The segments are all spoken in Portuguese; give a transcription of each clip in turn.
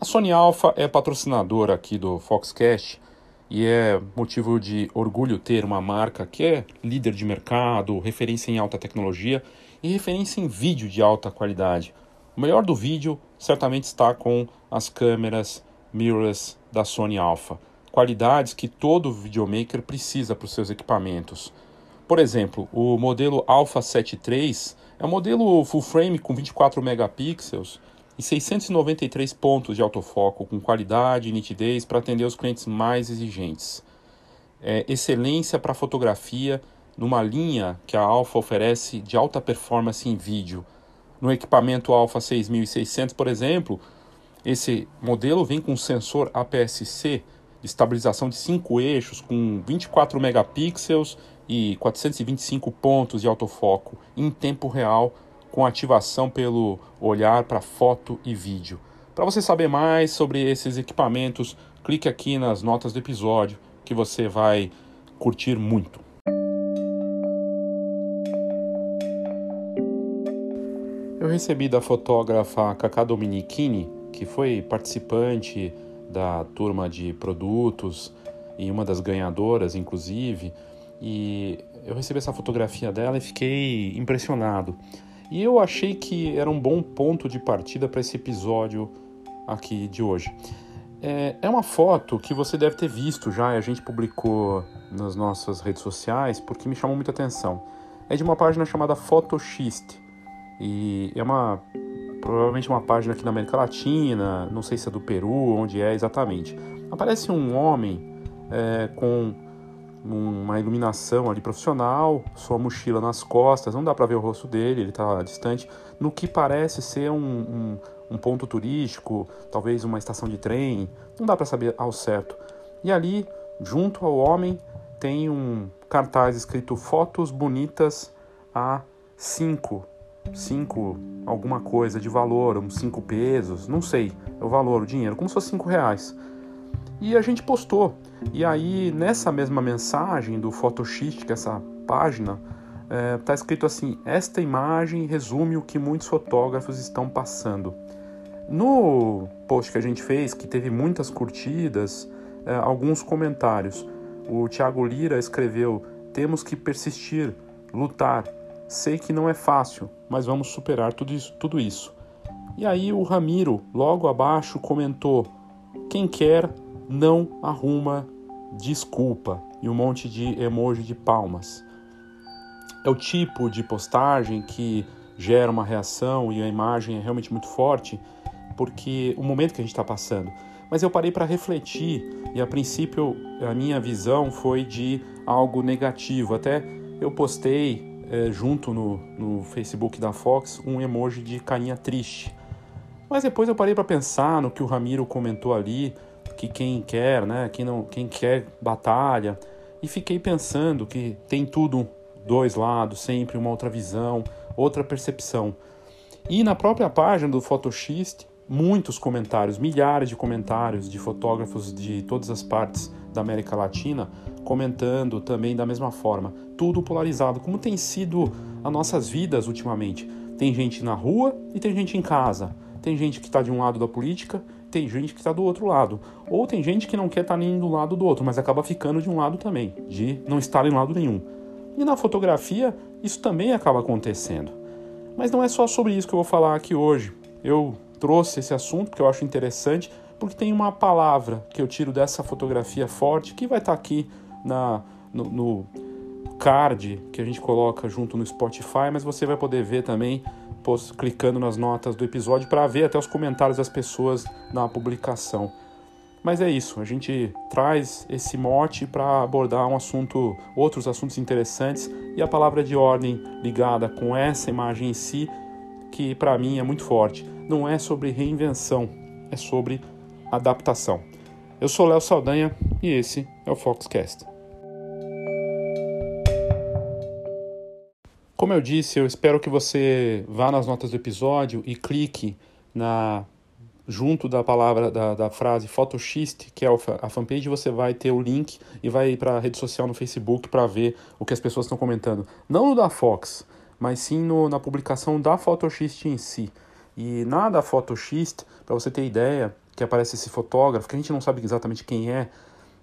A Sony Alpha é patrocinadora aqui do Foxcast e é motivo de orgulho ter uma marca que é líder de mercado, referência em alta tecnologia e referência em vídeo de alta qualidade. O melhor do vídeo certamente está com as câmeras mirrorless da Sony Alpha, qualidades que todo videomaker precisa para os seus equipamentos. Por exemplo, o modelo Alpha 7 III é um modelo full frame com 24 megapixels e 693 pontos de autofoco com qualidade e nitidez para atender os clientes mais exigentes. É, excelência para fotografia numa linha que a Alpha oferece de alta performance em vídeo. No equipamento Alpha 6600, por exemplo, esse modelo vem com sensor APS-C de estabilização de 5 eixos com 24 megapixels e 425 pontos de autofoco em tempo real com ativação pelo olhar para foto e vídeo. Para você saber mais sobre esses equipamentos, clique aqui nas notas do episódio que você vai curtir muito. Eu recebi da fotógrafa Cacá Dominichini, que foi participante da turma de produtos e uma das ganhadoras, inclusive, e eu recebi essa fotografia dela e fiquei impressionado. E eu achei que era um bom ponto de partida para esse episódio aqui de hoje. É, é, uma foto que você deve ter visto já, a gente publicou nas nossas redes sociais, porque me chamou muita atenção. É de uma página chamada Photoshist. E é uma provavelmente uma página aqui na América Latina, não sei se é do Peru, onde é exatamente. Aparece um homem é, com uma iluminação ali profissional, sua mochila nas costas, não dá para ver o rosto dele, ele está distante, no que parece ser um, um, um, ponto turístico, talvez uma estação de trem, não dá para saber ao certo. E ali, junto ao homem, tem um cartaz escrito Fotos Bonitas a 5, 5 alguma coisa de valor, uns 5 pesos, não sei, é o valor, o dinheiro, como se fosse 5 reais. E a gente postou. E aí, nessa mesma mensagem do Photoshist, que é essa página, está é, escrito assim: Esta imagem resume o que muitos fotógrafos estão passando. No post que a gente fez, que teve muitas curtidas, é, alguns comentários. O Thiago Lira escreveu: Temos que persistir, lutar. Sei que não é fácil, mas vamos superar tudo isso. Tudo isso. E aí o Ramiro, logo abaixo, comentou: Quem quer não arruma desculpa e um monte de emoji de palmas. É o tipo de postagem que gera uma reação e a imagem é realmente muito forte, porque o momento que a gente está passando. Mas eu parei para refletir e a princípio a minha visão foi de algo negativo. Até eu postei é, junto no, no Facebook da Fox um emoji de carinha triste. Mas depois eu parei para pensar no que o Ramiro comentou ali que quem quer, né, quem não, quem quer batalha. E fiquei pensando que tem tudo dois lados, sempre uma outra visão, outra percepção. E na própria página do Photoshist, muitos comentários, milhares de comentários de fotógrafos de todas as partes da América Latina comentando também da mesma forma, tudo polarizado, como tem sido as nossas vidas ultimamente. Tem gente na rua e tem gente em casa. Tem gente que está de um lado da política tem gente que está do outro lado. Ou tem gente que não quer estar tá nem do lado do outro, mas acaba ficando de um lado também, de não estar em lado nenhum. E na fotografia, isso também acaba acontecendo. Mas não é só sobre isso que eu vou falar aqui hoje. Eu trouxe esse assunto porque eu acho interessante, porque tem uma palavra que eu tiro dessa fotografia forte que vai estar tá aqui na, no, no card que a gente coloca junto no Spotify, mas você vai poder ver também post, clicando nas notas do episódio para ver até os comentários das pessoas na publicação. Mas é isso, a gente traz esse mote para abordar um assunto, outros assuntos interessantes e a palavra de ordem ligada com essa imagem em si, que para mim é muito forte. Não é sobre reinvenção, é sobre adaptação. Eu sou Léo Saldanha e esse é o Foxcast. Como eu disse, eu espero que você vá nas notas do episódio e clique na junto da palavra da, da frase Photoshist, que é a fanpage, você vai ter o link e vai para a rede social no Facebook para ver o que as pessoas estão comentando. Não no da Fox, mas sim no, na publicação da Photoshist em si. E na da Photoshist, para você ter ideia, que aparece esse fotógrafo, que a gente não sabe exatamente quem é,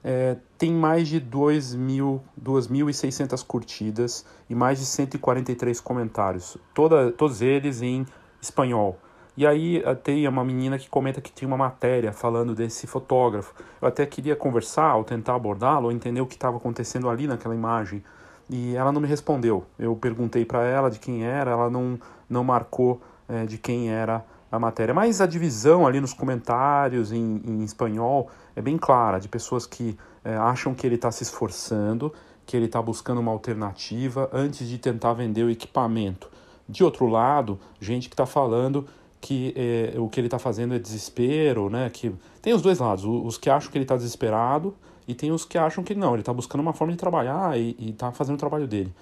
é tem mais de 2.600 curtidas e mais de 143 comentários, toda, todos eles em espanhol. E aí eh, tem uma menina que comenta que tinha uma matéria falando desse fotógrafo. Eu até queria conversar ou tentar abordá-lo, ou entender o que estava acontecendo ali naquela imagem. E ela não me respondeu. Eu perguntei para ela de quem era, ela não, não marcou é, de quem era a matéria. Mas a divisão ali nos comentários em, em espanhol é bem clara, de pessoas que é, acham que ele está se esforçando, que ele está buscando uma alternativa antes de tentar vender o equipamento. De outro lado, gente que está falando que é, o que ele está fazendo é desespero, né? Que tem os dois lados, os que acham que ele está desesperado e tem os que acham que não, ele está buscando uma forma de trabalhar e está fazendo o trabalho dele.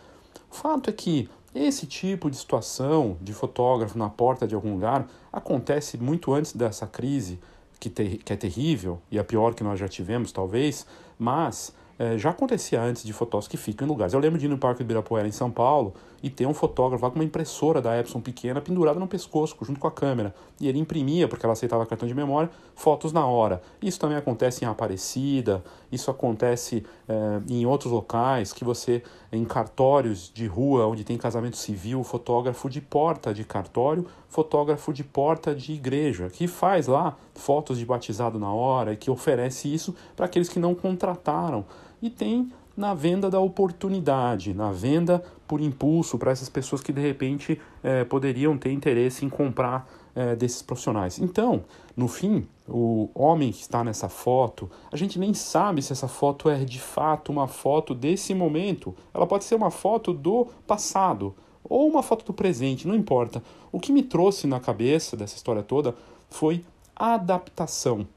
O fato é que esse tipo de situação de fotógrafo na porta de algum lugar acontece muito antes dessa crise que, ter, que é terrível e a pior que nós já tivemos, talvez, mas é, já acontecia antes de fotógrafos que ficam em lugares. Eu lembro de ir no Parque do Ibirapuera, em São Paulo, e ter um fotógrafo lá com uma impressora da Epson pequena pendurada no pescoço, junto com a câmera. E ele imprimia, porque ela aceitava cartão de memória, fotos na hora. Isso também acontece em Aparecida, isso acontece é, em outros locais, que você, em cartórios de rua, onde tem casamento civil, fotógrafo de porta de cartório, fotógrafo de porta de igreja, que faz lá fotos de batizado na hora e que oferece isso para aqueles que não contrataram. E tem na venda da oportunidade, na venda por impulso para essas pessoas que de repente é, poderiam ter interesse em comprar é, desses profissionais. Então, no fim, o homem que está nessa foto, a gente nem sabe se essa foto é de fato uma foto desse momento. Ela pode ser uma foto do passado ou uma foto do presente, não importa. O que me trouxe na cabeça dessa história toda foi adaptação.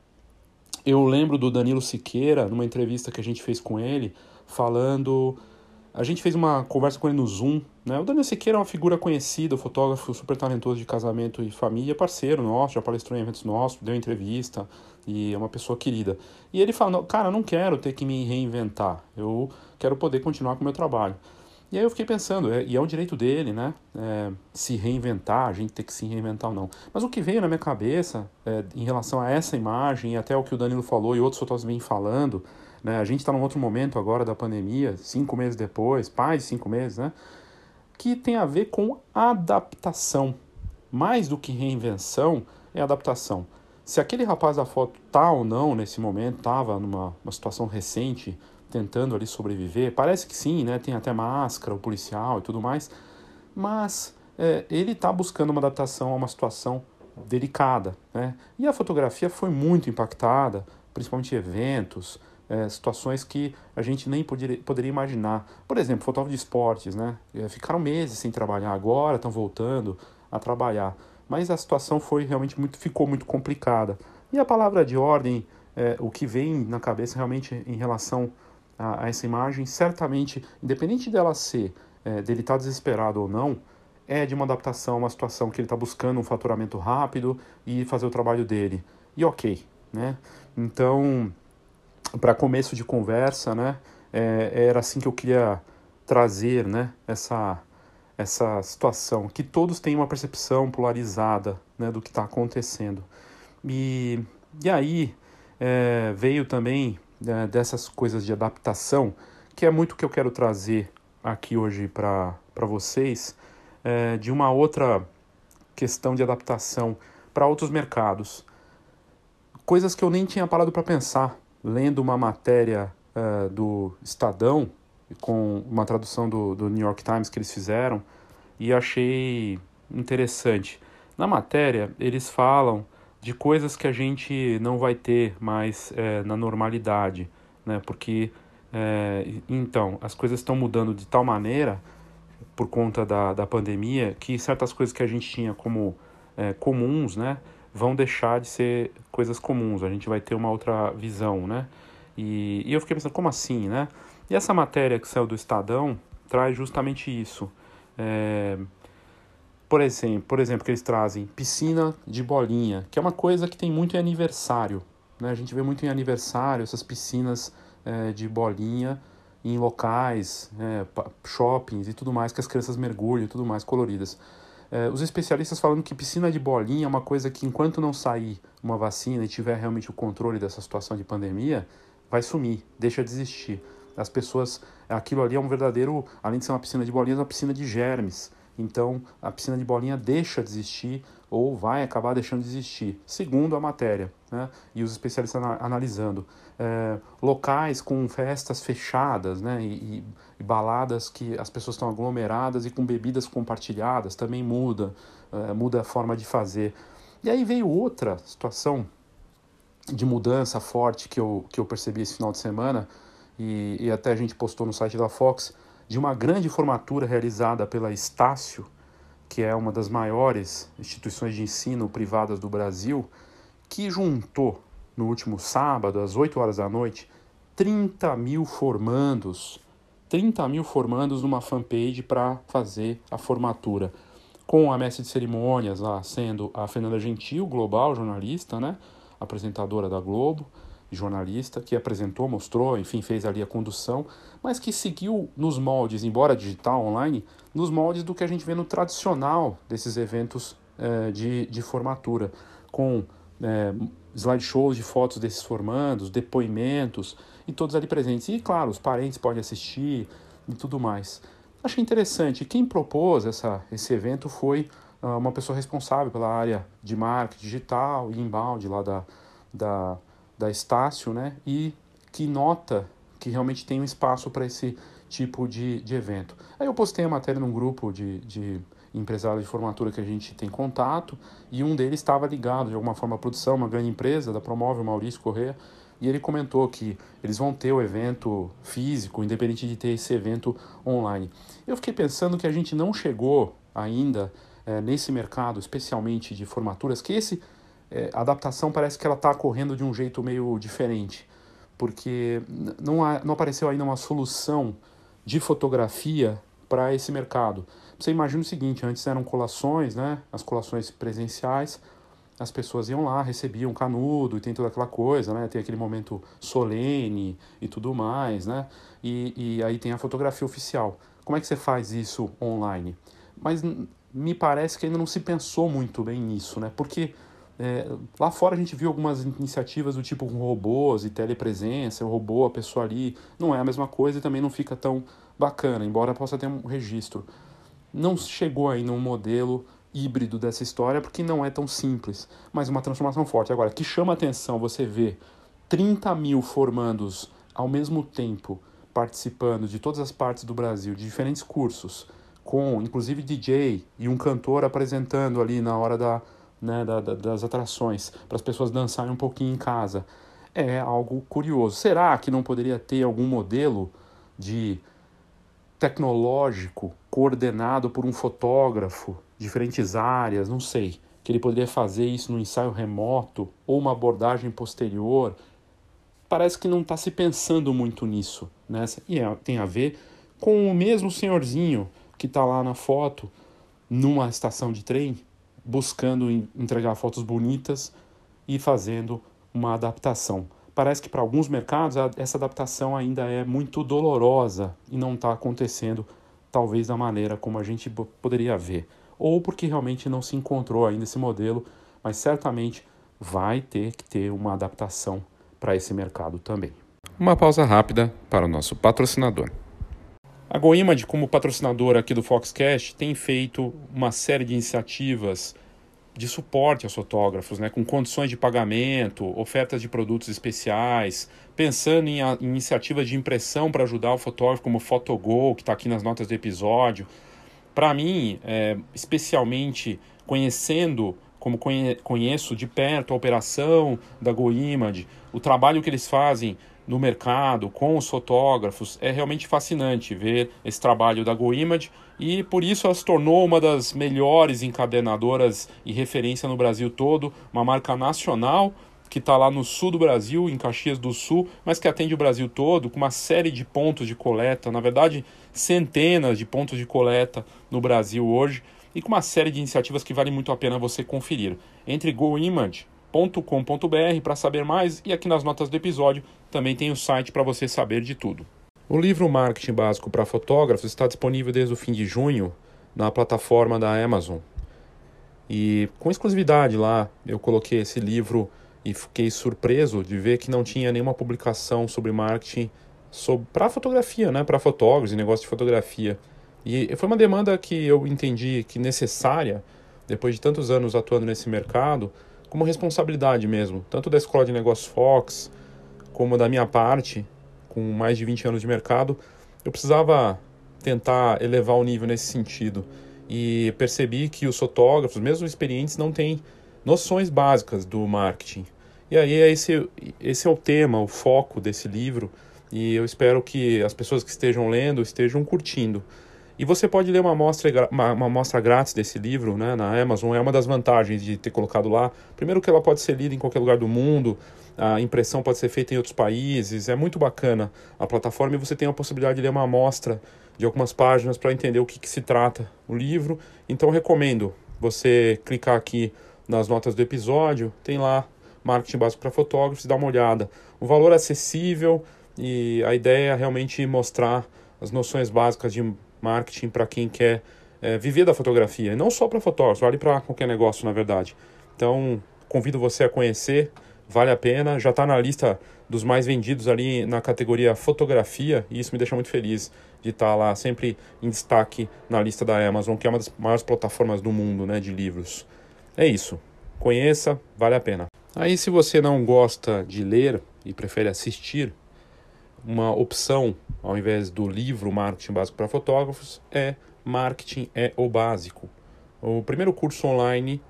Eu lembro do Danilo Siqueira, numa entrevista que a gente fez com ele, falando. A gente fez uma conversa com ele no Zoom. Né? O Daniel Siqueira é uma figura conhecida, fotógrafo super talentoso de casamento e família, parceiro nosso, já palestrou em eventos nossos, deu entrevista e é uma pessoa querida. E ele fala: Cara, não quero ter que me reinventar, eu quero poder continuar com o meu trabalho. E aí eu fiquei pensando, é, e é um direito dele, né? É, se reinventar, a gente ter que se reinventar ou não. Mas o que veio na minha cabeça é, em relação a essa imagem, e até o que o Danilo falou e outros fotógrafos vêm falando, né? A gente está num outro momento agora da pandemia, cinco meses depois, mais de cinco meses, né? Que tem a ver com adaptação. Mais do que reinvenção, é adaptação. Se aquele rapaz da foto tá ou não nesse momento, estava numa situação recente, tentando ali sobreviver, parece que sim, né? Tem até máscara, o policial e tudo mais, mas é, ele está buscando uma adaptação a uma situação delicada, né? E a fotografia foi muito impactada, principalmente eventos, é, situações que a gente nem poderia, poderia imaginar. Por exemplo, fotógrafos de esportes, né? É, ficaram meses sem trabalhar, agora estão voltando a trabalhar. Mas a situação foi realmente muito, ficou muito complicada. E a palavra de ordem, é, o que vem na cabeça realmente em relação a, a essa imagem, certamente, independente dela ser, é, dele estar tá desesperado ou não, é de uma adaptação a uma situação que ele está buscando um faturamento rápido e fazer o trabalho dele. E ok, né? Então, para começo de conversa, né? É, era assim que eu queria trazer, né? Essa essa situação que todos têm uma percepção polarizada, né? Do que está acontecendo. E e aí é, veio também né, dessas coisas de adaptação, que é muito que eu quero trazer aqui hoje para vocês, é, de uma outra questão de adaptação para outros mercados. Coisas que eu nem tinha parado para pensar lendo uma matéria uh, do Estadão, com uma tradução do, do New York Times que eles fizeram, e achei interessante. Na matéria, eles falam de coisas que a gente não vai ter mais é, na normalidade, né? Porque, é, então, as coisas estão mudando de tal maneira, por conta da, da pandemia, que certas coisas que a gente tinha como é, comuns, né? Vão deixar de ser coisas comuns, a gente vai ter uma outra visão, né? E, e eu fiquei pensando, como assim, né? E essa matéria que saiu do Estadão traz justamente isso. É, por exemplo, por exemplo, que eles trazem piscina de bolinha, que é uma coisa que tem muito em aniversário. Né? A gente vê muito em aniversário essas piscinas é, de bolinha em locais, é, shoppings e tudo mais, que as crianças mergulham e tudo mais, coloridas. É, os especialistas falando que piscina de bolinha é uma coisa que, enquanto não sair uma vacina e tiver realmente o controle dessa situação de pandemia, vai sumir, deixa de existir. As pessoas, aquilo ali é um verdadeiro, além de ser uma piscina de bolinhas, é uma piscina de germes. Então, a piscina de bolinha deixa de existir ou vai acabar deixando de existir, segundo a matéria, né? e os especialistas analisando. É, locais com festas fechadas né? E, e, baladas que as pessoas estão aglomeradas e com bebidas compartilhadas também muda, é, muda a forma de fazer. E aí veio outra situação de mudança forte que eu, que eu percebi esse final de semana, e, e até a gente postou no site da Fox, de uma grande formatura realizada pela Estácio, que é uma das maiores instituições de ensino privadas do Brasil, que juntou no último sábado, às 8 horas da noite, 30 mil formandos, 30 mil formandos numa fanpage para fazer a formatura. Com a mestre de cerimônias lá sendo a Fernanda Gentil, global jornalista, né? apresentadora da Globo, jornalista, que apresentou, mostrou, enfim, fez ali a condução, mas que seguiu nos moldes, embora digital, online, nos moldes do que a gente vê no tradicional desses eventos é, de, de formatura, com é, slideshows de fotos desses formandos, depoimentos, e todos ali presentes. E, claro, os parentes podem assistir e tudo mais. Achei interessante. Quem propôs essa, esse evento foi uh, uma pessoa responsável pela área de marketing digital e inbound lá da, da da Estácio, né? E que nota que realmente tem um espaço para esse tipo de, de evento. Aí eu postei a matéria num grupo de, de empresários de formatura que a gente tem contato e um deles estava ligado de alguma forma à produção, uma grande empresa da Promove, o Maurício Corrêa, e ele comentou que eles vão ter o evento físico, independente de ter esse evento online. Eu fiquei pensando que a gente não chegou ainda é, nesse mercado, especialmente de formaturas, que esse é, a adaptação parece que ela está correndo de um jeito meio diferente, porque não, há, não apareceu ainda uma solução de fotografia para esse mercado. Você imagina o seguinte, antes eram colações, né, as colações presenciais, as pessoas iam lá, recebiam canudo e tem toda aquela coisa, né? Tem aquele momento solene e tudo mais, né? E, e aí tem a fotografia oficial. Como é que você faz isso online? Mas me parece que ainda não se pensou muito bem nisso, né? Porque é, lá fora a gente viu algumas iniciativas do tipo com robôs e telepresença, o robô, a pessoa ali, não é a mesma coisa e também não fica tão bacana, embora possa ter um registro. Não chegou ainda um modelo híbrido dessa história porque não é tão simples, mas uma transformação forte. Agora, que chama atenção você ver 30 mil formandos ao mesmo tempo participando de todas as partes do Brasil, de diferentes cursos, com inclusive DJ e um cantor apresentando ali na hora da né, da, da, das atrações, para as pessoas dançarem um pouquinho em casa. É algo curioso. Será que não poderia ter algum modelo de tecnológico coordenado por um fotógrafo, diferentes áreas, não sei, que ele poderia fazer isso no ensaio remoto ou uma abordagem posterior? Parece que não está se pensando muito nisso, né? E é, tem a ver com o mesmo senhorzinho que está lá na foto numa estação de trem buscando entregar fotos bonitas e fazendo uma adaptação. Parece que para alguns mercados essa adaptação ainda é muito dolorosa e não está acontecendo, talvez da maneira como a gente poderia ver, ou porque realmente não se encontrou ainda esse modelo, mas certamente vai ter que ter uma adaptação para esse mercado também. Uma pausa rápida para o nosso patrocinador. A GoImage, como patrocinadora aqui do Foxcast, tem feito uma série de iniciativas de suporte aos fotógrafos, né, com condições de pagamento, ofertas de produtos especiais, pensando em, em iniciativas de impressão para ajudar o fotógrafo, como o Photogol, que está aqui nas notas do episódio. Para mim, é, especialmente conhecendo, como conhe, conheço de perto a operação da GoImage, o trabalho que eles fazem no mercado, com os fotógrafos. É realmente fascinante ver esse trabalho da GoImage e por isso ela se tornou uma das melhores encadernadoras e referência no Brasil todo, uma marca nacional que está lá no sul do Brasil, em Caxias do Sul, mas que atende o Brasil todo, com uma série de pontos de coleta, na verdade, centenas de pontos de coleta no Brasil hoje, e com uma série de iniciativas que vale muito a pena você conferir. Entre GoImage para saber mais e aqui nas notas do episódio também tem o site para você saber de tudo. O livro Marketing Básico para Fotógrafos está disponível desde o fim de junho na plataforma da Amazon. E com exclusividade lá, eu coloquei esse livro e fiquei surpreso de ver que não tinha nenhuma publicação sobre marketing para fotografia, né, para fotógrafos e negócio de fotografia. E foi uma demanda que eu entendi que necessária, depois de tantos anos atuando nesse mercado, como responsabilidade mesmo, tanto da Escola de Negócios Fox, como da minha parte, com mais de 20 anos de mercado, eu precisava tentar elevar o nível nesse sentido. E percebi que os fotógrafos, mesmo experientes, não têm noções básicas do marketing. E aí esse, esse é o tema, o foco desse livro, e eu espero que as pessoas que estejam lendo estejam curtindo. E você pode ler uma amostra, uma, uma amostra grátis desse livro né, na Amazon, é uma das vantagens de ter colocado lá. Primeiro que ela pode ser lida em qualquer lugar do mundo, a impressão pode ser feita em outros países, é muito bacana a plataforma e você tem a possibilidade de ler uma amostra de algumas páginas para entender o que, que se trata o livro. Então recomendo você clicar aqui nas notas do episódio, tem lá marketing básico para fotógrafos, dá uma olhada. O valor é acessível e a ideia é realmente mostrar as noções básicas de marketing para quem quer é, viver da fotografia. E não só para fotógrafos, vale para qualquer negócio, na verdade. Então, convido você a conhecer, vale a pena. Já está na lista dos mais vendidos ali na categoria fotografia, e isso me deixa muito feliz de estar tá lá sempre em destaque na lista da Amazon, que é uma das maiores plataformas do mundo né, de livros. É isso. Conheça, vale a pena. Aí, se você não gosta de ler e prefere assistir, uma opção, ao invés do livro Marketing Básico para Fotógrafos, é Marketing é o Básico. O primeiro curso online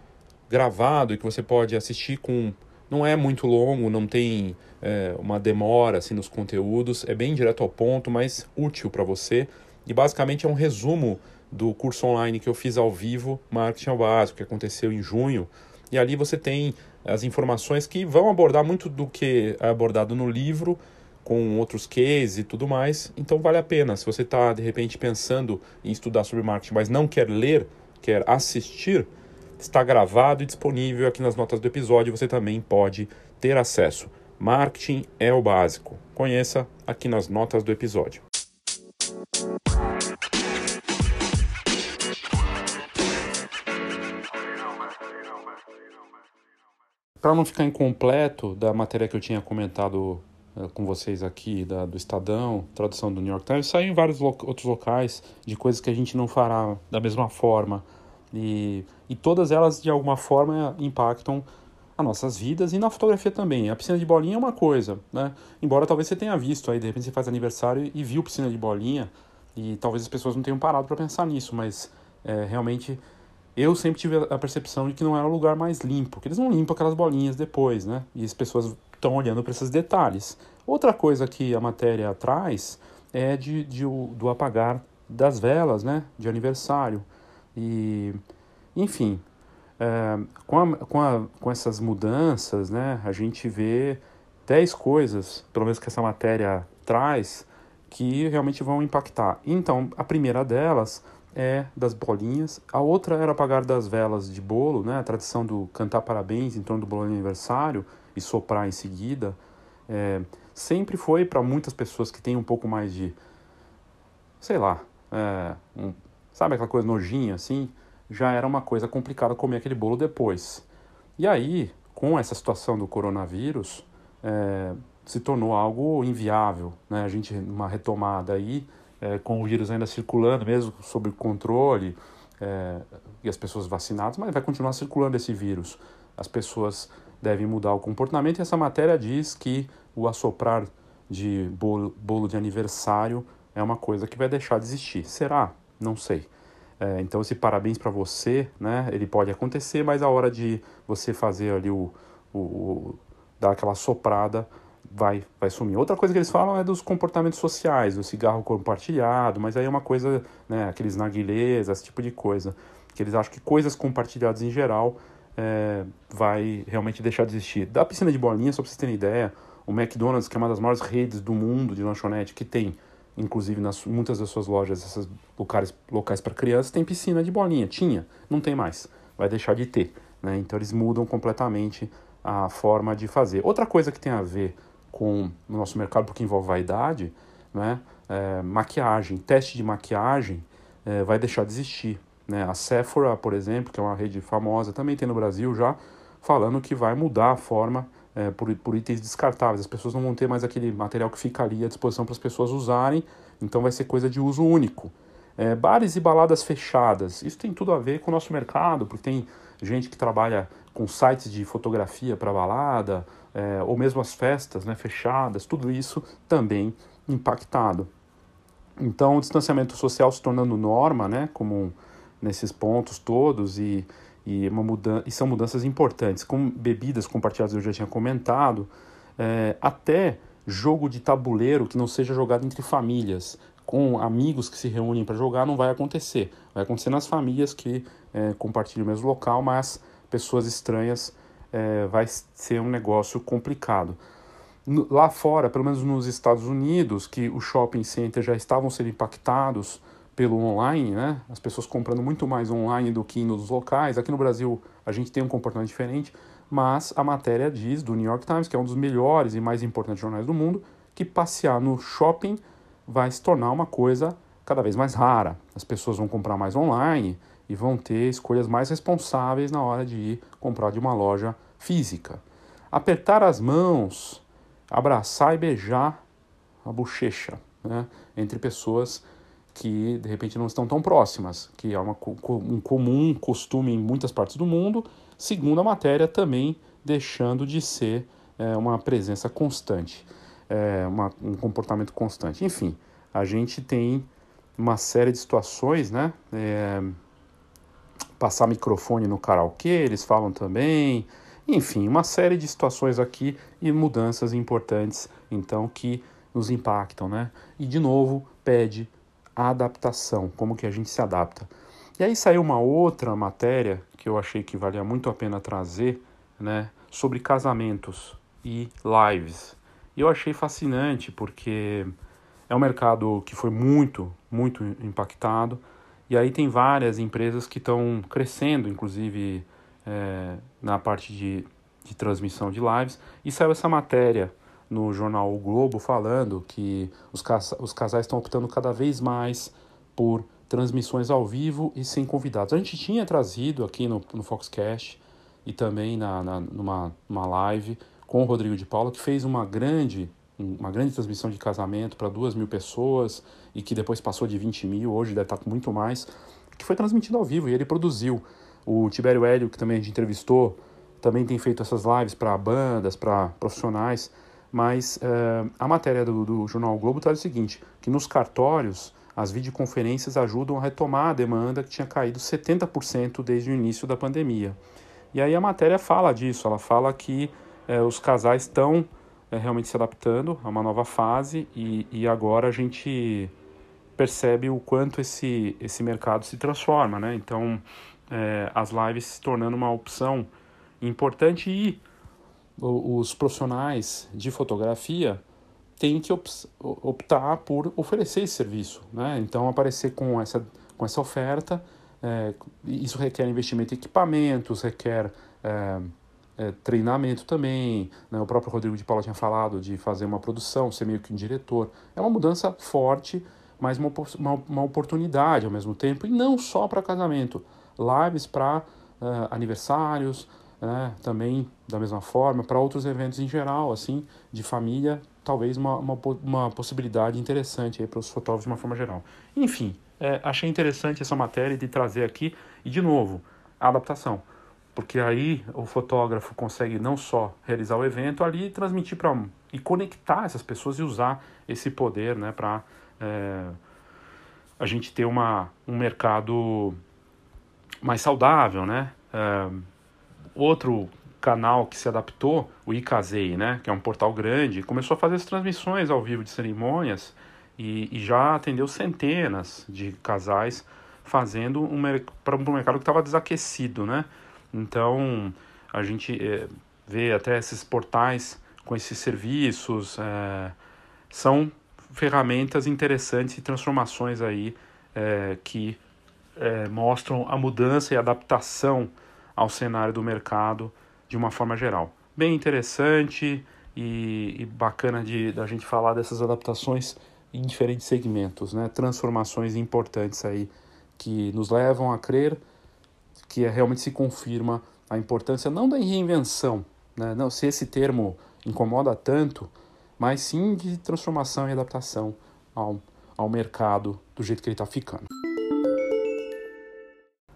gravado e que você pode assistir com. Não é muito longo, não tem é, uma demora assim, nos conteúdos, é bem direto ao ponto, mas útil para você. E basicamente é um resumo do curso online que eu fiz ao vivo, Marketing ao Básico, que aconteceu em junho. E ali você tem as informações que vão abordar muito do que é abordado no livro, com outros cases e tudo mais. Então vale a pena. Se você está de repente pensando em estudar sobre marketing, mas não quer ler, quer assistir, está gravado e disponível aqui nas notas do episódio. Você também pode ter acesso. Marketing é o básico. Conheça aqui nas notas do episódio. Para não ficar incompleto da matéria que eu tinha comentado com vocês aqui da, do Estadão, tradução do New York Times, saiu em vários lo outros locais de coisas que a gente não fará da mesma forma. E, e todas elas, de alguma forma, impactam as nossas vidas e na fotografia também. A piscina de bolinha é uma coisa, né? Embora talvez você tenha visto aí, de repente você faz aniversário e viu piscina de bolinha e talvez as pessoas não tenham parado para pensar nisso, mas é, realmente eu sempre tive a percepção de que não era o lugar mais limpo, que eles não limpam aquelas bolinhas depois, né? E as pessoas estão olhando para esses detalhes. Outra coisa que a matéria traz é de, de, do apagar das velas, né, de aniversário. E, enfim, é, com, a, com, a, com essas mudanças, né, a gente vê dez coisas, pelo menos que essa matéria traz, que realmente vão impactar. Então, a primeira delas é das bolinhas, a outra era apagar das velas de bolo, né, a tradição do cantar parabéns em torno do bolo de aniversário, e soprar em seguida, é, sempre foi para muitas pessoas que têm um pouco mais de, sei lá, é, um, sabe aquela coisa nojinha assim, já era uma coisa complicada comer aquele bolo depois. E aí, com essa situação do coronavírus, é, se tornou algo inviável, né? A gente uma retomada aí, é, com o vírus ainda circulando, mesmo sob controle, é, e as pessoas vacinadas, mas vai continuar circulando esse vírus. As pessoas devem mudar o comportamento. E essa matéria diz que o assoprar de bolo, bolo de aniversário é uma coisa que vai deixar de existir. Será? Não sei. É, então esse parabéns para você, né? Ele pode acontecer, mas a hora de você fazer ali o, o, o dar aquela soprada vai vai sumir. Outra coisa que eles falam é dos comportamentos sociais, do cigarro compartilhado, mas aí é uma coisa, né? Aqueles narguilés, esse tipo de coisa, que eles acham que coisas compartilhadas em geral é, vai realmente deixar de existir. Da piscina de bolinha, só para vocês terem ideia, o McDonald's, que é uma das maiores redes do mundo de lanchonete, que tem, inclusive, nas muitas das suas lojas, esses locais, locais para crianças, tem piscina de bolinha. Tinha, não tem mais. Vai deixar de ter. Né? Então eles mudam completamente a forma de fazer. Outra coisa que tem a ver com o nosso mercado, porque envolve vaidade, né? É, maquiagem, teste de maquiagem é, vai deixar de existir. Né? A Sephora, por exemplo, que é uma rede famosa, também tem no Brasil já, falando que vai mudar a forma é, por, por itens descartáveis. As pessoas não vão ter mais aquele material que fica ali à disposição para as pessoas usarem, então vai ser coisa de uso único. É, bares e baladas fechadas, isso tem tudo a ver com o nosso mercado, porque tem gente que trabalha com sites de fotografia para balada, é, ou mesmo as festas né, fechadas, tudo isso também impactado. Então, o distanciamento social se tornando norma, né, como nesses pontos todos, e, e, uma mudança, e são mudanças importantes, com bebidas compartilhadas, eu já tinha comentado, é, até jogo de tabuleiro que não seja jogado entre famílias, com amigos que se reúnem para jogar, não vai acontecer. Vai acontecer nas famílias que é, compartilham o mesmo local, mas pessoas estranhas é, vai ser um negócio complicado. Lá fora, pelo menos nos Estados Unidos, que os shopping centers já estavam sendo impactados pelo online, né? As pessoas comprando muito mais online do que nos locais. Aqui no Brasil a gente tem um comportamento diferente, mas a matéria diz do New York Times, que é um dos melhores e mais importantes jornais do mundo, que passear no shopping vai se tornar uma coisa cada vez mais rara. As pessoas vão comprar mais online e vão ter escolhas mais responsáveis na hora de ir comprar de uma loja física. Apertar as mãos, abraçar e beijar a bochecha né, entre pessoas que de repente não estão tão próximas, que é uma, um comum costume em muitas partes do mundo, segundo a matéria, também deixando de ser é, uma presença constante, é, uma, um comportamento constante. Enfim, a gente tem uma série de situações, né? É, passar microfone no karaokê, eles falam também. Enfim, uma série de situações aqui e mudanças importantes, então, que nos impactam, né? E, de novo, pede adaptação, como que a gente se adapta. E aí saiu uma outra matéria que eu achei que valia muito a pena trazer, né? Sobre casamentos e lives. E eu achei fascinante porque é um mercado que foi muito, muito impactado. E aí tem várias empresas que estão crescendo, inclusive é, na parte de, de transmissão de lives. E saiu essa matéria no jornal O Globo falando que os, os casais estão optando cada vez mais por transmissões ao vivo e sem convidados. A gente tinha trazido aqui no, no Foxcast e também na, na, numa, numa live com o Rodrigo de Paula, que fez uma grande uma grande transmissão de casamento para duas mil pessoas e que depois passou de 20 mil, hoje deve estar com muito mais, que foi transmitido ao vivo e ele produziu. O Tibério Hélio, que também a gente entrevistou, também tem feito essas lives para bandas, para profissionais, mas uh, a matéria do, do Jornal o Globo traz o seguinte, que nos cartórios as videoconferências ajudam a retomar a demanda que tinha caído 70% desde o início da pandemia. E aí a matéria fala disso, ela fala que uh, os casais estão é, realmente se adaptando a uma nova fase e, e agora a gente percebe o quanto esse, esse mercado se transforma, né? Então, as lives se tornando uma opção importante e os profissionais de fotografia têm que optar por oferecer esse serviço, né? Então, aparecer com essa, com essa oferta, é, isso requer investimento em equipamentos, requer... É, é, treinamento também. Né? O próprio Rodrigo de Paula tinha falado de fazer uma produção, ser meio que um diretor. É uma mudança forte, mas uma, uma, uma oportunidade ao mesmo tempo, e não só para casamento. Lives para uh, aniversários, né? também da mesma forma, para outros eventos em geral, assim, de família, talvez uma, uma, uma possibilidade interessante para os fotógrafos de uma forma geral. Enfim, é, achei interessante essa matéria de trazer aqui, e de novo, a adaptação porque aí o fotógrafo consegue não só realizar o evento ali, transmitir para e conectar essas pessoas e usar esse poder, né, para é, a gente ter uma, um mercado mais saudável, né? É, outro canal que se adaptou, o Icasei, né, que é um portal grande, começou a fazer as transmissões ao vivo de cerimônias e, e já atendeu centenas de casais fazendo um, para um mercado que estava desaquecido, né? Então, a gente é, vê até esses portais com esses serviços, é, são ferramentas interessantes e transformações aí é, que mostram a mudança e adaptação ao cenário do mercado de uma forma geral. Bem interessante e, e bacana de a gente falar dessas adaptações em diferentes segmentos, né? transformações importantes aí que nos levam a crer que é, realmente se confirma a importância não da reinvenção, né? não se esse termo incomoda tanto, mas sim de transformação e adaptação ao, ao mercado do jeito que ele está ficando.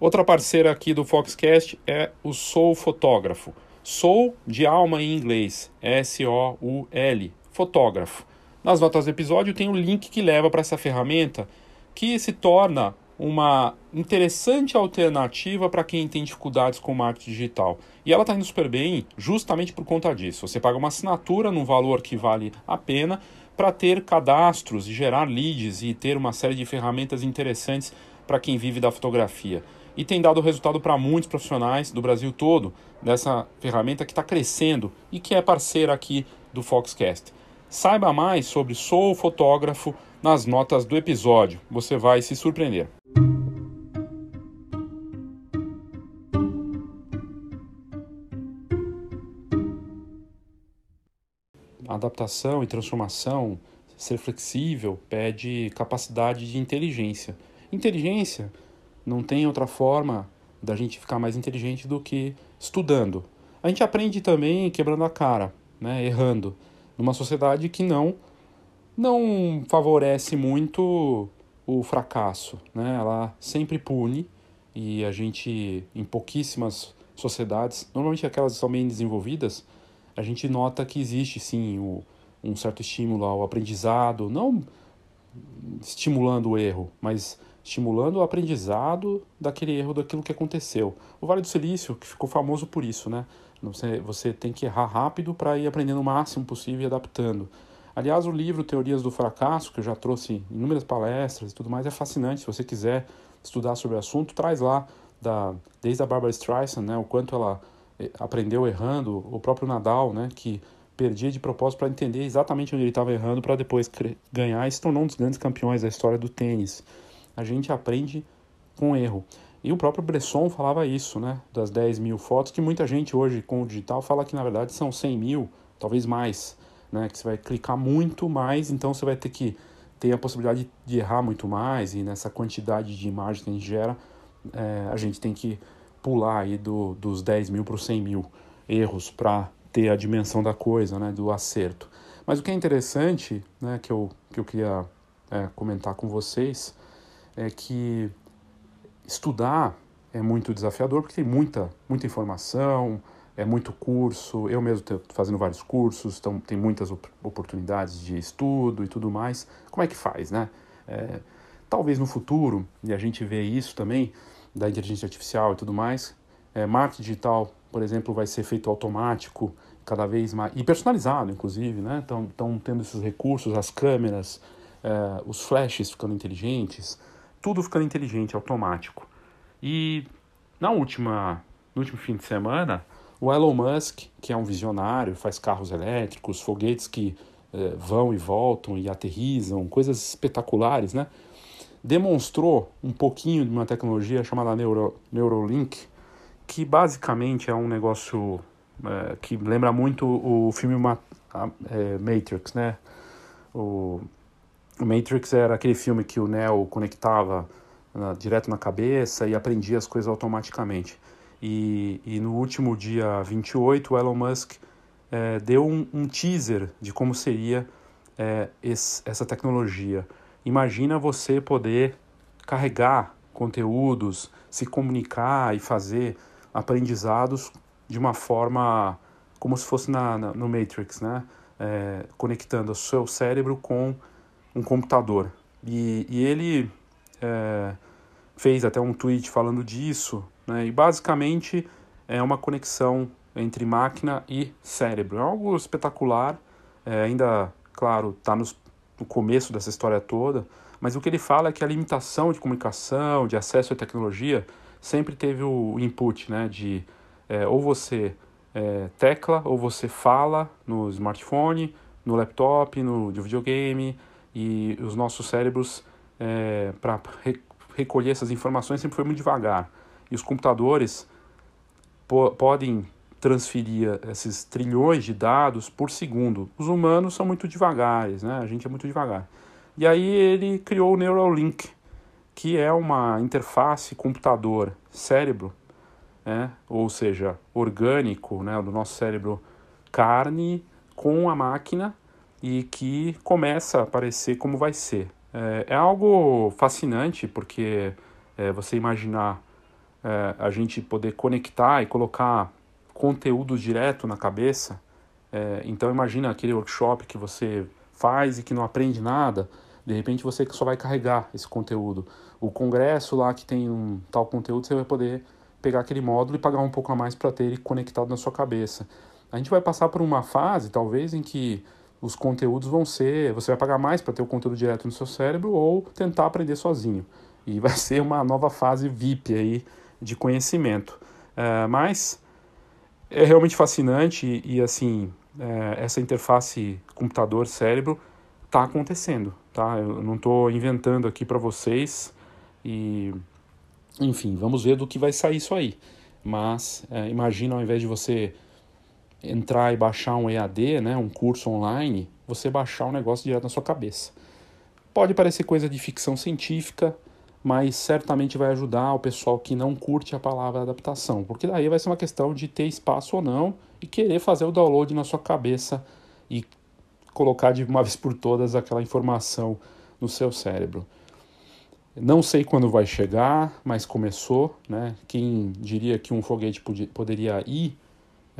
Outra parceira aqui do Foxcast é o Soul Fotógrafo. Soul de alma em inglês, S-O-U-L, fotógrafo. Nas notas do episódio tem um link que leva para essa ferramenta que se torna uma interessante alternativa para quem tem dificuldades com marketing digital. E ela está indo super bem justamente por conta disso. Você paga uma assinatura num valor que vale a pena para ter cadastros e gerar leads e ter uma série de ferramentas interessantes para quem vive da fotografia. E tem dado resultado para muitos profissionais do Brasil todo dessa ferramenta que está crescendo e que é parceira aqui do Foxcast. Saiba mais sobre Sou Fotógrafo nas notas do episódio. Você vai se surpreender. adaptação e transformação, ser flexível, pede capacidade de inteligência. Inteligência não tem outra forma da gente ficar mais inteligente do que estudando. A gente aprende também quebrando a cara, né, errando, numa sociedade que não não favorece muito o fracasso, né? Ela sempre pune e a gente em pouquíssimas sociedades, normalmente aquelas que são bem desenvolvidas, a gente nota que existe sim o, um certo estímulo ao aprendizado, não estimulando o erro, mas estimulando o aprendizado daquele erro, daquilo que aconteceu. O Vale do Silício, que ficou famoso por isso, né? Você, você tem que errar rápido para ir aprendendo o máximo possível e adaptando. Aliás, o livro Teorias do Fracasso, que eu já trouxe inúmeras palestras e tudo mais, é fascinante. Se você quiser estudar sobre o assunto, traz lá, da, desde a Barbara Streisand, né, o quanto ela eh, aprendeu errando, o próprio Nadal, né, que perdia de propósito para entender exatamente onde ele estava errando para depois ganhar e se tornou um dos grandes campeões da história do tênis. A gente aprende com erro. E o próprio Bresson falava isso, né, das 10 mil fotos, que muita gente hoje com o digital fala que na verdade são 100 mil, talvez mais, né, que você vai clicar muito mais, então você vai ter que ter a possibilidade de errar muito mais, e nessa quantidade de imagem que a gente gera, é, a gente tem que pular aí do, dos 10 mil para os 100 mil erros para ter a dimensão da coisa, né, do acerto. Mas o que é interessante, né, que eu, que eu queria é, comentar com vocês, é que estudar é muito desafiador, porque tem muita, muita informação, é muito curso, eu mesmo estou fazendo vários cursos, então tem muitas oportunidades de estudo e tudo mais. Como é que faz, né? É, talvez no futuro, e a gente vê isso também, da inteligência artificial e tudo mais. É, marketing digital, por exemplo, vai ser feito automático, cada vez mais, e personalizado, inclusive, né? Estão tendo esses recursos, as câmeras, é, os flashes ficando inteligentes, tudo ficando inteligente, automático. E na última, no último fim de semana, o Elon Musk, que é um visionário, faz carros elétricos, foguetes que é, vão e voltam e aterrizam, coisas espetaculares, né? demonstrou um pouquinho de uma tecnologia chamada Neuro, Neurolink, que basicamente é um negócio é, que lembra muito o filme é, Matrix, né? O, Matrix era aquele filme que o Neo conectava na, direto na cabeça e aprendia as coisas automaticamente. E, e no último dia 28, o Elon Musk é, deu um, um, teaser de como seria é, esse, essa tecnologia. Imagina você poder carregar conteúdos, se comunicar e fazer aprendizados de uma forma como se fosse na, na no Matrix, né? É, conectando o seu cérebro com um computador. E, e ele é, fez até um tweet falando disso, né? e basicamente é uma conexão entre máquina e cérebro. É algo espetacular, é, ainda, claro, está no começo dessa história toda, mas o que ele fala é que a limitação de comunicação, de acesso à tecnologia, sempre teve o input, né, de é, ou você é, tecla ou você fala no smartphone, no laptop, no videogame, e os nossos cérebros, é, para re recolher essas informações, sempre foi muito devagar. E os computadores po podem transferir esses trilhões de dados por segundo. Os humanos são muito devagares, né? A gente é muito devagar. E aí ele criou o Neuralink, que é uma interface computador-cérebro, né? ou seja, orgânico, né? do nosso cérebro carne com a máquina e que começa a aparecer como vai ser. É, é algo fascinante porque é, você imaginar é, a gente poder conectar e colocar conteúdos direto na cabeça. É, então imagina aquele workshop que você faz e que não aprende nada, de repente você só vai carregar esse conteúdo. O congresso lá que tem um tal conteúdo, você vai poder pegar aquele módulo e pagar um pouco a mais para ter ele conectado na sua cabeça. A gente vai passar por uma fase, talvez, em que os conteúdos vão ser. Você vai pagar mais para ter o conteúdo direto no seu cérebro ou tentar aprender sozinho. E vai ser uma nova fase VIP aí de conhecimento. É, mas é realmente fascinante e, e assim, é, essa interface computador-cérebro está acontecendo, tá? Eu não estou inventando aqui para vocês e, enfim, vamos ver do que vai sair isso aí. Mas é, imagina ao invés de você entrar e baixar um EAD, né, um curso online, você baixar um negócio direto na sua cabeça. Pode parecer coisa de ficção científica, mas certamente vai ajudar o pessoal que não curte a palavra adaptação, porque daí vai ser uma questão de ter espaço ou não e querer fazer o download na sua cabeça e colocar de uma vez por todas aquela informação no seu cérebro. Não sei quando vai chegar, mas começou, né? Quem diria que um foguete poderia ir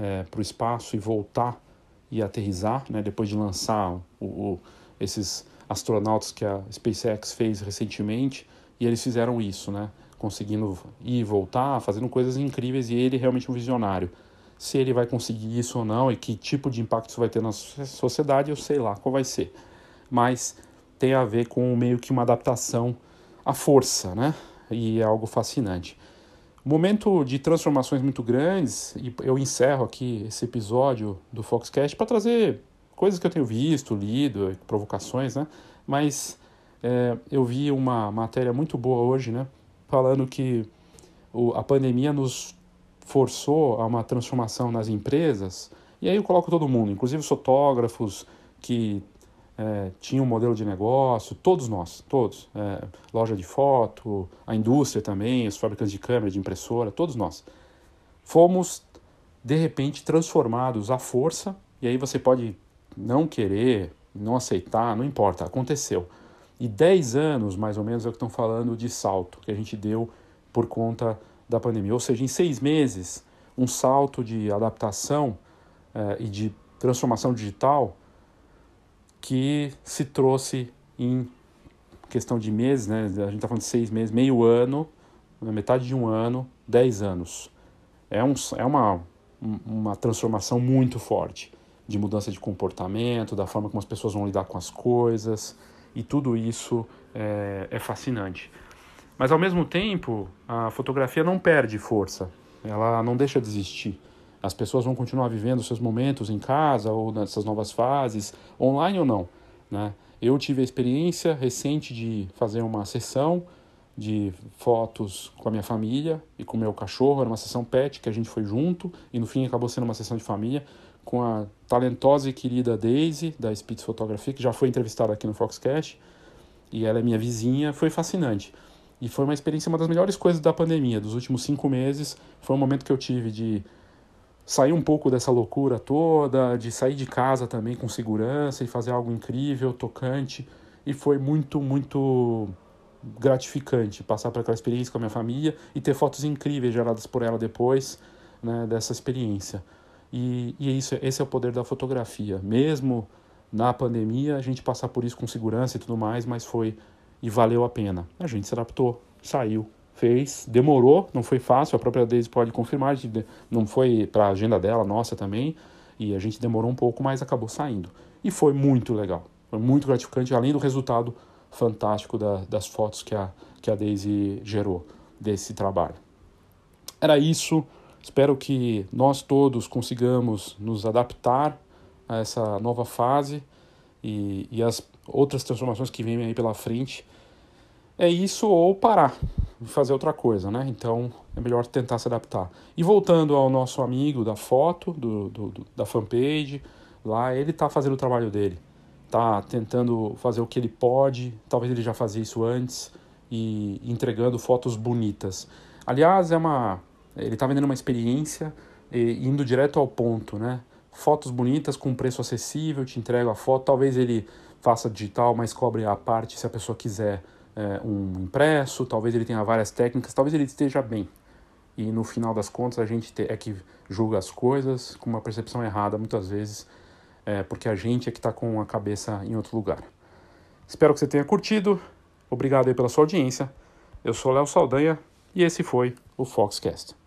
é, para o espaço e voltar e aterrizar, né, depois de lançar o, o, esses astronautas que a SpaceX fez recentemente, e eles fizeram isso, né, conseguindo ir e voltar, fazendo coisas incríveis, e ele é realmente um visionário. Se ele vai conseguir isso ou não, e que tipo de impacto isso vai ter na sociedade, eu sei lá qual vai ser. Mas tem a ver com meio que uma adaptação à força, né, e é algo fascinante. Momento de transformações muito grandes, e eu encerro aqui esse episódio do Foxcast para trazer coisas que eu tenho visto, lido, provocações, né? Mas é, eu vi uma matéria muito boa hoje, né? Falando que o, a pandemia nos forçou a uma transformação nas empresas, e aí eu coloco todo mundo, inclusive os fotógrafos que é, tinha um modelo de negócio, todos nós, todos, é, loja de foto, a indústria também, os fabricantes de câmera, de impressora, todos nós, fomos de repente transformados à força, e aí você pode não querer, não aceitar, não importa, aconteceu. E 10 anos, mais ou menos, é o que estão falando de salto que a gente deu por conta da pandemia. Ou seja, em seis meses, um salto de adaptação é, e de transformação digital que se trouxe em questão de meses, né? A gente está falando de seis meses, meio ano, metade de um ano, dez anos. É, um, é uma, uma transformação muito forte de mudança de comportamento, da forma como as pessoas vão lidar com as coisas, e tudo isso é, é fascinante. Mas ao mesmo tempo, a fotografia não perde força, ela não deixa de existir. As pessoas vão continuar vivendo seus momentos em casa ou nessas novas fases, online ou não. Né? Eu tive a experiência recente de fazer uma sessão de fotos com a minha família e com o meu cachorro. Era uma sessão pet que a gente foi junto e no fim acabou sendo uma sessão de família com a talentosa e querida Daisy da Spitz Fotografia, que já foi entrevistada aqui no Foxcast. E ela é minha vizinha. Foi fascinante. E foi uma experiência, uma das melhores coisas da pandemia, dos últimos cinco meses. Foi um momento que eu tive de sair um pouco dessa loucura toda, de sair de casa também com segurança e fazer algo incrível, tocante. E foi muito, muito gratificante passar por aquela experiência com a minha família e ter fotos incríveis geradas por ela depois né, dessa experiência. E, e isso, esse é o poder da fotografia. Mesmo na pandemia, a gente passar por isso com segurança e tudo mais, mas foi e valeu a pena. A gente se adaptou, saiu, fez, demorou, não foi fácil, a própria Daisy pode confirmar, não foi para a agenda dela, nossa também, e a gente demorou um pouco, mas acabou saindo. E foi muito legal, foi muito gratificante, além do resultado fantástico da, das fotos que a, que a Daisy gerou desse trabalho. Era isso, espero que nós todos consigamos nos adaptar a essa nova fase e, e as outras transformações que vêm aí pela frente. É isso ou parar, fazer outra coisa, né? Então é melhor tentar se adaptar. E voltando ao nosso amigo da foto, do, do, do da fanpage, lá ele está fazendo o trabalho dele, está tentando fazer o que ele pode, talvez ele já fazia isso antes, e entregando fotos bonitas. Aliás, é uma ele está vendendo uma experiência e indo direto ao ponto, né? Fotos bonitas com preço acessível, te entrego a foto. Talvez ele faça digital, mas cobre a parte se a pessoa quiser é, um impresso. Talvez ele tenha várias técnicas. Talvez ele esteja bem. E no final das contas a gente é que julga as coisas com uma percepção errada muitas vezes, é, porque a gente é que está com a cabeça em outro lugar. Espero que você tenha curtido. Obrigado aí pela sua audiência. Eu sou Léo Saldanha e esse foi o Foxcast.